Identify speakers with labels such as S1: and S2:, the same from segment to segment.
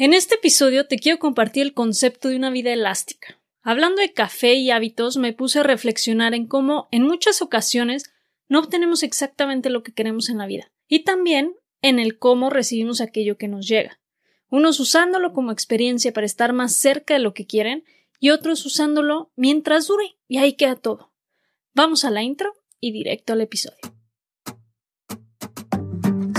S1: En este episodio te quiero compartir el concepto de una vida elástica. Hablando de café y hábitos, me puse a reflexionar en cómo en muchas ocasiones no obtenemos exactamente lo que queremos en la vida y también en el cómo recibimos aquello que nos llega. Unos usándolo como experiencia para estar más cerca de lo que quieren y otros usándolo mientras dure y ahí queda todo. Vamos a la intro y directo al episodio.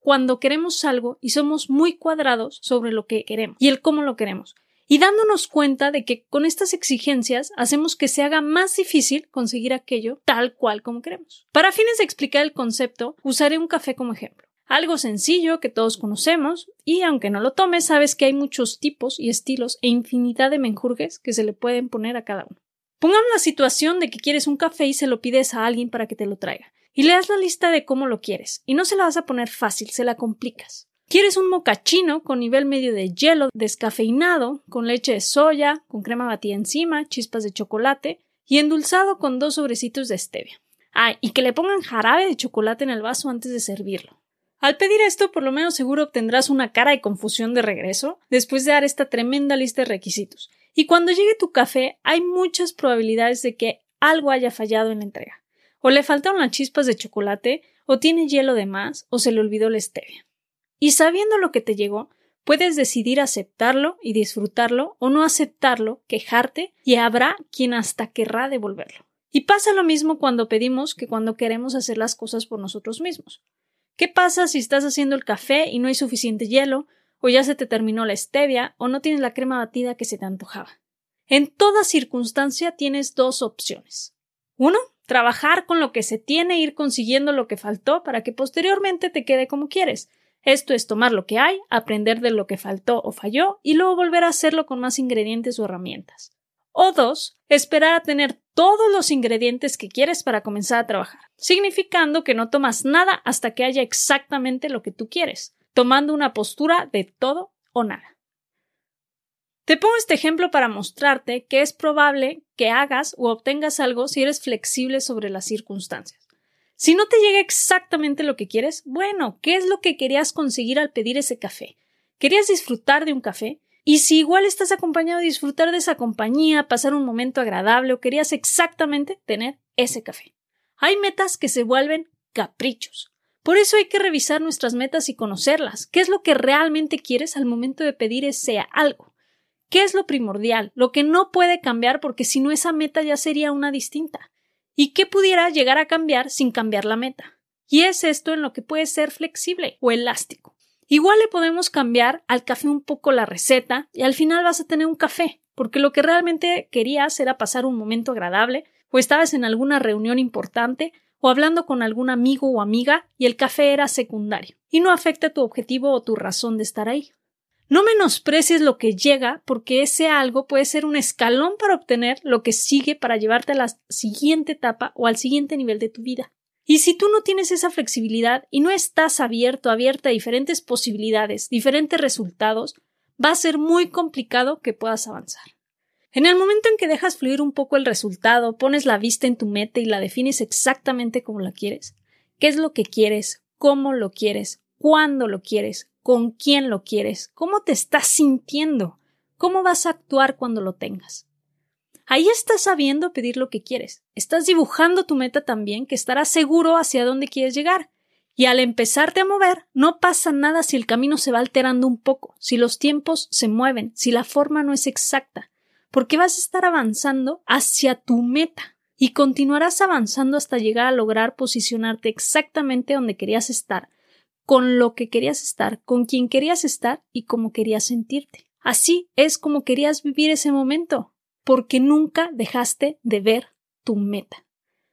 S1: cuando queremos algo y somos muy cuadrados sobre lo que queremos y el cómo lo queremos. Y dándonos cuenta de que con estas exigencias hacemos que se haga más difícil conseguir aquello tal cual como queremos. Para fines de explicar el concepto, usaré un café como ejemplo. Algo sencillo que todos conocemos y aunque no lo tomes, sabes que hay muchos tipos y estilos e infinidad de menjurjes que se le pueden poner a cada uno. Pongamos la situación de que quieres un café y se lo pides a alguien para que te lo traiga y le das la lista de cómo lo quieres, y no se la vas a poner fácil, se la complicas. ¿Quieres un mocachino con nivel medio de hielo, descafeinado, con leche de soya, con crema batida encima, chispas de chocolate y endulzado con dos sobrecitos de stevia? Ah, y que le pongan jarabe de chocolate en el vaso antes de servirlo. Al pedir esto, por lo menos seguro obtendrás una cara de confusión de regreso después de dar esta tremenda lista de requisitos. Y cuando llegue tu café, hay muchas probabilidades de que algo haya fallado en la entrega o le faltaron las chispas de chocolate, o tiene hielo de más, o se le olvidó la stevia. Y sabiendo lo que te llegó, puedes decidir aceptarlo y disfrutarlo o no aceptarlo, quejarte, y habrá quien hasta querrá devolverlo. Y pasa lo mismo cuando pedimos que cuando queremos hacer las cosas por nosotros mismos. ¿Qué pasa si estás haciendo el café y no hay suficiente hielo, o ya se te terminó la stevia, o no tienes la crema batida que se te antojaba? En toda circunstancia tienes dos opciones. Uno, trabajar con lo que se tiene ir consiguiendo lo que faltó para que posteriormente te quede como quieres. Esto es tomar lo que hay, aprender de lo que faltó o falló y luego volver a hacerlo con más ingredientes o herramientas. O dos, esperar a tener todos los ingredientes que quieres para comenzar a trabajar, significando que no tomas nada hasta que haya exactamente lo que tú quieres, tomando una postura de todo o nada. Te pongo este ejemplo para mostrarte que es probable que hagas o obtengas algo si eres flexible sobre las circunstancias. Si no te llega exactamente lo que quieres, bueno, ¿qué es lo que querías conseguir al pedir ese café? ¿Querías disfrutar de un café? Y si igual estás acompañado disfrutar de esa compañía, pasar un momento agradable o querías exactamente tener ese café. Hay metas que se vuelven caprichos. Por eso hay que revisar nuestras metas y conocerlas. ¿Qué es lo que realmente quieres al momento de pedir ese algo? ¿Qué es lo primordial? Lo que no puede cambiar porque si no esa meta ya sería una distinta. ¿Y qué pudiera llegar a cambiar sin cambiar la meta? Y es esto en lo que puede ser flexible o elástico. Igual le podemos cambiar al café un poco la receta y al final vas a tener un café, porque lo que realmente querías era pasar un momento agradable, o estabas en alguna reunión importante, o hablando con algún amigo o amiga y el café era secundario, y no afecta tu objetivo o tu razón de estar ahí. No menosprecies lo que llega porque ese algo puede ser un escalón para obtener lo que sigue para llevarte a la siguiente etapa o al siguiente nivel de tu vida. Y si tú no tienes esa flexibilidad y no estás abierto, abierta a diferentes posibilidades, diferentes resultados, va a ser muy complicado que puedas avanzar. En el momento en que dejas fluir un poco el resultado, pones la vista en tu meta y la defines exactamente como la quieres, qué es lo que quieres, cómo lo quieres, cuándo lo quieres, con quién lo quieres, cómo te estás sintiendo, cómo vas a actuar cuando lo tengas. Ahí estás sabiendo pedir lo que quieres. Estás dibujando tu meta también, que estarás seguro hacia dónde quieres llegar. Y al empezarte a mover, no pasa nada si el camino se va alterando un poco, si los tiempos se mueven, si la forma no es exacta, porque vas a estar avanzando hacia tu meta y continuarás avanzando hasta llegar a lograr posicionarte exactamente donde querías estar, con lo que querías estar, con quien querías estar y cómo querías sentirte. Así es como querías vivir ese momento, porque nunca dejaste de ver tu meta.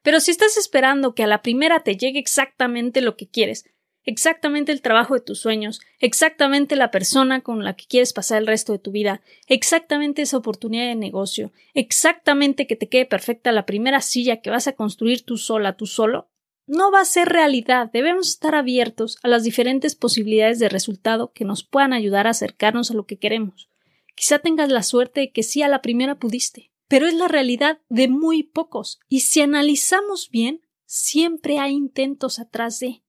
S1: Pero si estás esperando que a la primera te llegue exactamente lo que quieres, exactamente el trabajo de tus sueños, exactamente la persona con la que quieres pasar el resto de tu vida, exactamente esa oportunidad de negocio, exactamente que te quede perfecta la primera silla que vas a construir tú sola, tú solo, no va a ser realidad. Debemos estar abiertos a las diferentes posibilidades de resultado que nos puedan ayudar a acercarnos a lo que queremos. Quizá tengas la suerte de que sí a la primera pudiste, pero es la realidad de muy pocos, y si analizamos bien, siempre hay intentos atrás de.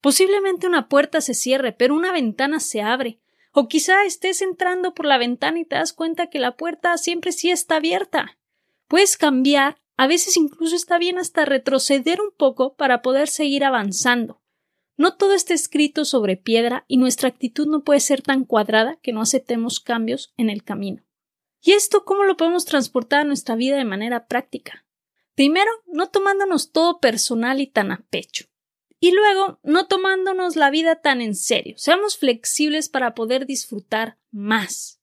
S1: Posiblemente una puerta se cierre, pero una ventana se abre. O quizá estés entrando por la ventana y te das cuenta que la puerta siempre sí está abierta. Puedes cambiar a veces incluso está bien hasta retroceder un poco para poder seguir avanzando. No todo está escrito sobre piedra y nuestra actitud no puede ser tan cuadrada que no aceptemos cambios en el camino. ¿Y esto cómo lo podemos transportar a nuestra vida de manera práctica? Primero, no tomándonos todo personal y tan a pecho. Y luego, no tomándonos la vida tan en serio. Seamos flexibles para poder disfrutar más.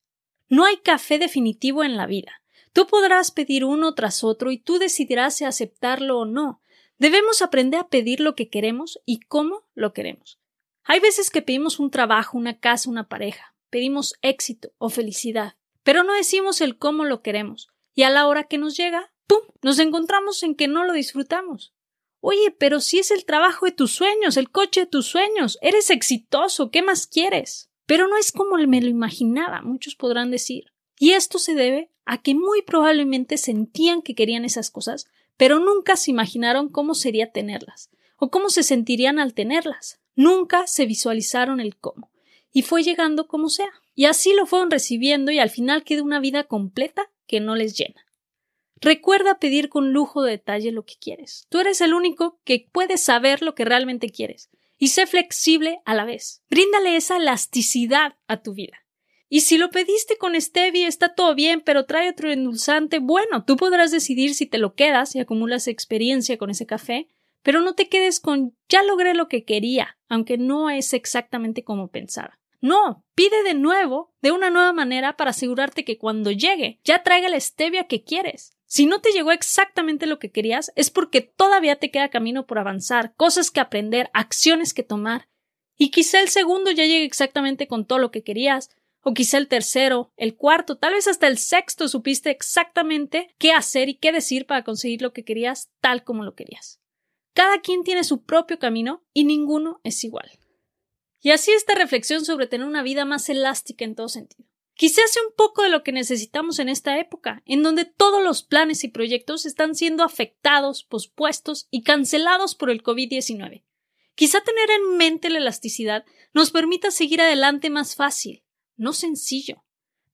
S1: No hay café definitivo en la vida. Tú podrás pedir uno tras otro y tú decidirás si aceptarlo o no. Debemos aprender a pedir lo que queremos y cómo lo queremos. Hay veces que pedimos un trabajo, una casa, una pareja, pedimos éxito o felicidad, pero no decimos el cómo lo queremos, y a la hora que nos llega, ¡pum! nos encontramos en que no lo disfrutamos. Oye, pero si es el trabajo de tus sueños, el coche de tus sueños, eres exitoso, ¿qué más quieres? Pero no es como me lo imaginaba, muchos podrán decir. Y esto se debe a que muy probablemente sentían que querían esas cosas, pero nunca se imaginaron cómo sería tenerlas, o cómo se sentirían al tenerlas. Nunca se visualizaron el cómo. Y fue llegando como sea. Y así lo fueron recibiendo y al final queda una vida completa que no les llena. Recuerda pedir con lujo de detalle lo que quieres. Tú eres el único que puede saber lo que realmente quieres. Y sé flexible a la vez. Bríndale esa elasticidad a tu vida. Y si lo pediste con stevia está todo bien, pero trae otro endulzante, bueno, tú podrás decidir si te lo quedas y acumulas experiencia con ese café, pero no te quedes con ya logré lo que quería, aunque no es exactamente como pensaba. No, pide de nuevo, de una nueva manera, para asegurarte que cuando llegue ya traiga la stevia que quieres. Si no te llegó exactamente lo que querías, es porque todavía te queda camino por avanzar, cosas que aprender, acciones que tomar. Y quizá el segundo ya llegue exactamente con todo lo que querías, o quizá el tercero, el cuarto, tal vez hasta el sexto supiste exactamente qué hacer y qué decir para conseguir lo que querías tal como lo querías. Cada quien tiene su propio camino y ninguno es igual. Y así esta reflexión sobre tener una vida más elástica en todo sentido. Quizá sea un poco de lo que necesitamos en esta época, en donde todos los planes y proyectos están siendo afectados, pospuestos y cancelados por el COVID-19. Quizá tener en mente la elasticidad nos permita seguir adelante más fácil, no sencillo,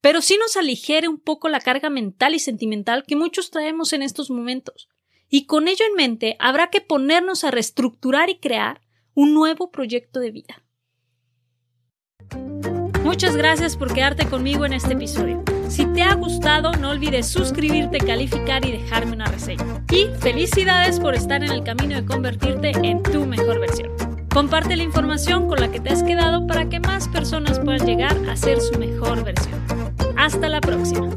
S1: pero sí nos aligere un poco la carga mental y sentimental que muchos traemos en estos momentos. Y con ello en mente habrá que ponernos a reestructurar y crear un nuevo proyecto de vida. Muchas gracias por quedarte conmigo en este episodio. Si te ha gustado, no olvides suscribirte, calificar y dejarme una reseña. Y felicidades por estar en el camino de convertirte en tu mejor versión. Comparte la información con la que te has quedado para que más personas puedan llegar a ser su mejor versión. Hasta la próxima.